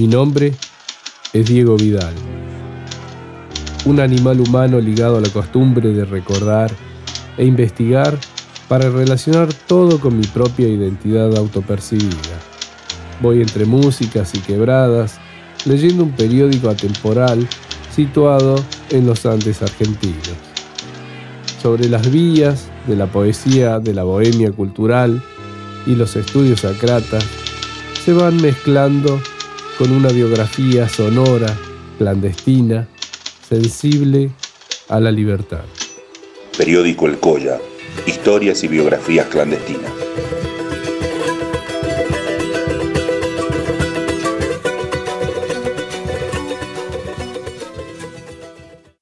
Mi nombre es Diego Vidal, un animal humano ligado a la costumbre de recordar e investigar para relacionar todo con mi propia identidad autopercibida. Voy entre músicas y quebradas, leyendo un periódico atemporal situado en los Andes argentinos. Sobre las vías de la poesía de la bohemia cultural y los estudios sacratas se van mezclando con una biografía sonora, clandestina, sensible a la libertad. Periódico El Colla, historias y biografías clandestinas.